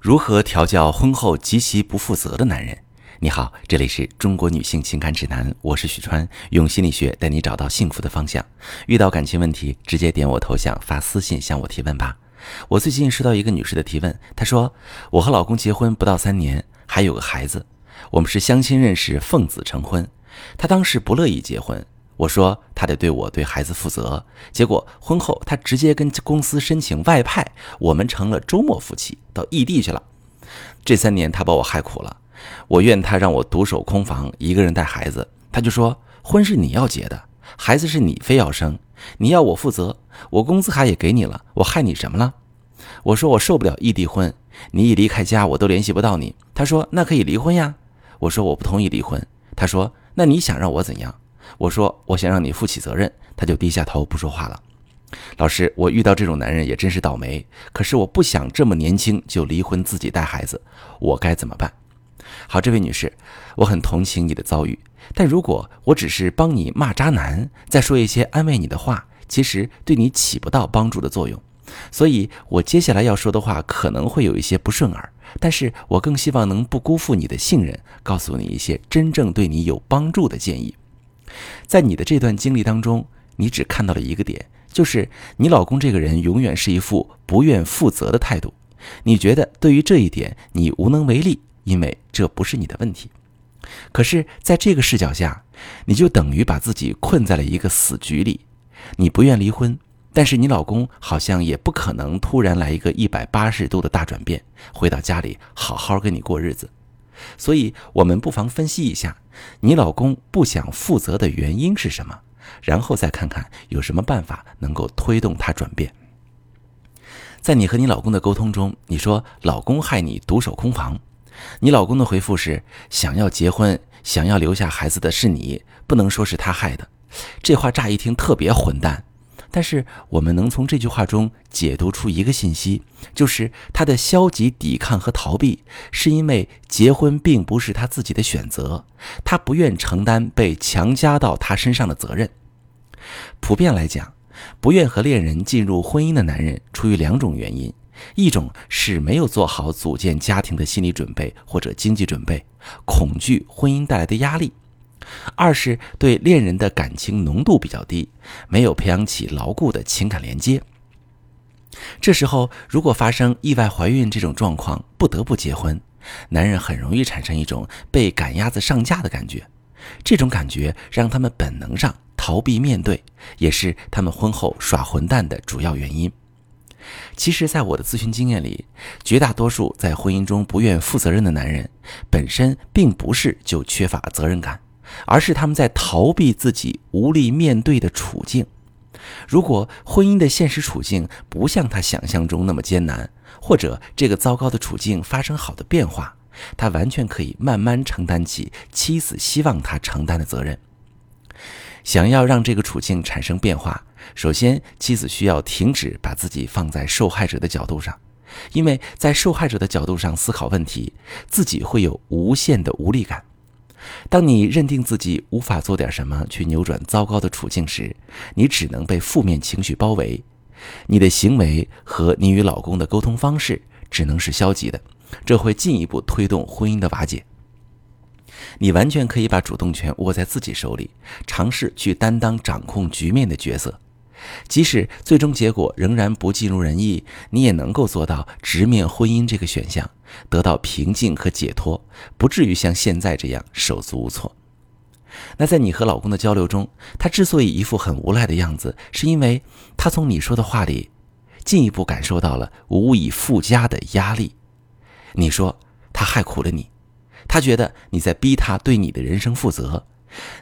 如何调教婚后极其不负责的男人？你好，这里是中国女性情感指南，我是许川，用心理学带你找到幸福的方向。遇到感情问题，直接点我头像发私信向我提问吧。我最近收到一个女士的提问，她说我和老公结婚不到三年，还有个孩子，我们是相亲认识，奉子成婚。她当时不乐意结婚。我说他得对我对孩子负责，结果婚后他直接跟公司申请外派，我们成了周末夫妻，到异地去了。这三年他把我害苦了，我怨他让我独守空房，一个人带孩子，他就说婚是你要结的，孩子是你非要生，你要我负责，我工资卡也给你了，我害你什么了？我说我受不了异地婚，你一离开家我都联系不到你。他说那可以离婚呀。我说我不同意离婚。他说那你想让我怎样？我说我想让你负起责任，他就低下头不说话了。老师，我遇到这种男人也真是倒霉。可是我不想这么年轻就离婚，自己带孩子，我该怎么办？好，这位女士，我很同情你的遭遇，但如果我只是帮你骂渣男，再说一些安慰你的话，其实对你起不到帮助的作用。所以我接下来要说的话可能会有一些不顺耳，但是我更希望能不辜负你的信任，告诉你一些真正对你有帮助的建议。在你的这段经历当中，你只看到了一个点，就是你老公这个人永远是一副不愿负责的态度。你觉得对于这一点你无能为力，因为这不是你的问题。可是，在这个视角下，你就等于把自己困在了一个死局里。你不愿离婚，但是你老公好像也不可能突然来一个一百八十度的大转变，回到家里好好跟你过日子。所以，我们不妨分析一下，你老公不想负责的原因是什么，然后再看看有什么办法能够推动他转变。在你和你老公的沟通中，你说老公害你独守空房，你老公的回复是想要结婚、想要留下孩子的是你，不能说是他害的。这话乍一听特别混蛋。但是我们能从这句话中解读出一个信息，就是他的消极抵抗和逃避，是因为结婚并不是他自己的选择，他不愿承担被强加到他身上的责任。普遍来讲，不愿和恋人进入婚姻的男人，出于两种原因：一种是没有做好组建家庭的心理准备或者经济准备，恐惧婚姻带来的压力。二是对恋人的感情浓度比较低，没有培养起牢固的情感连接。这时候，如果发生意外怀孕这种状况，不得不结婚，男人很容易产生一种被赶鸭子上架的感觉。这种感觉让他们本能上逃避面对，也是他们婚后耍混蛋的主要原因。其实，在我的咨询经验里，绝大多数在婚姻中不愿负责任的男人，本身并不是就缺乏责任感。而是他们在逃避自己无力面对的处境。如果婚姻的现实处境不像他想象中那么艰难，或者这个糟糕的处境发生好的变化，他完全可以慢慢承担起妻子希望他承担的责任。想要让这个处境产生变化，首先妻子需要停止把自己放在受害者的角度上，因为在受害者的角度上思考问题，自己会有无限的无力感。当你认定自己无法做点什么去扭转糟糕的处境时，你只能被负面情绪包围，你的行为和你与老公的沟通方式只能是消极的，这会进一步推动婚姻的瓦解。你完全可以把主动权握在自己手里，尝试去担当掌控局面的角色。即使最终结果仍然不尽如人意，你也能够做到直面婚姻这个选项，得到平静和解脱，不至于像现在这样手足无措。那在你和老公的交流中，他之所以一副很无赖的样子，是因为他从你说的话里进一步感受到了无以复加的压力。你说他害苦了你，他觉得你在逼他对你的人生负责。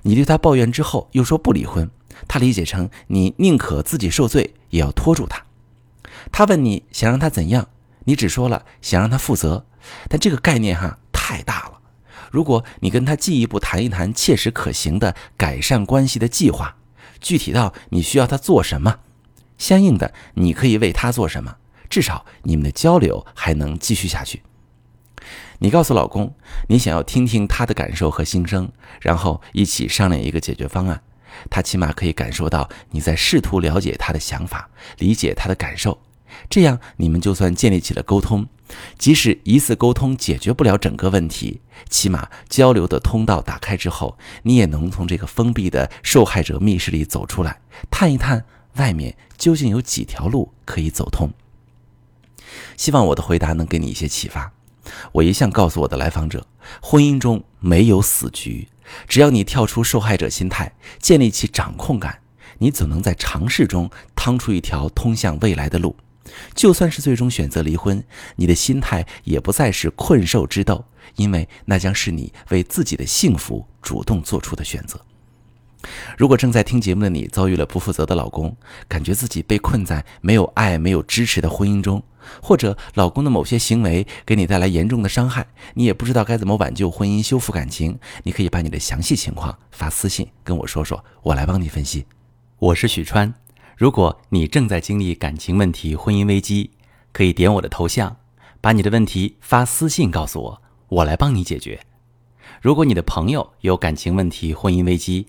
你对他抱怨之后，又说不离婚。他理解成你宁可自己受罪，也要拖住他。他问你想让他怎样，你只说了想让他负责。但这个概念哈太大了。如果你跟他进一步谈一谈切实可行的改善关系的计划，具体到你需要他做什么，相应的你可以为他做什么，至少你们的交流还能继续下去。你告诉老公，你想要听听他的感受和心声，然后一起商量一个解决方案。他起码可以感受到你在试图了解他的想法，理解他的感受，这样你们就算建立起了沟通，即使一次沟通解决不了整个问题，起码交流的通道打开之后，你也能从这个封闭的受害者密室里走出来，探一探外面究竟有几条路可以走通。希望我的回答能给你一些启发。我一向告诉我的来访者，婚姻中没有死局，只要你跳出受害者心态，建立起掌控感，你总能在尝试中趟出一条通向未来的路。就算是最终选择离婚，你的心态也不再是困兽之斗，因为那将是你为自己的幸福主动做出的选择。如果正在听节目的你遭遇了不负责的老公，感觉自己被困在没有爱、没有支持的婚姻中，或者老公的某些行为给你带来严重的伤害，你也不知道该怎么挽救婚姻、修复感情，你可以把你的详细情况发私信跟我说说，我来帮你分析。我是许川。如果你正在经历感情问题、婚姻危机，可以点我的头像，把你的问题发私信告诉我，我来帮你解决。如果你的朋友有感情问题、婚姻危机，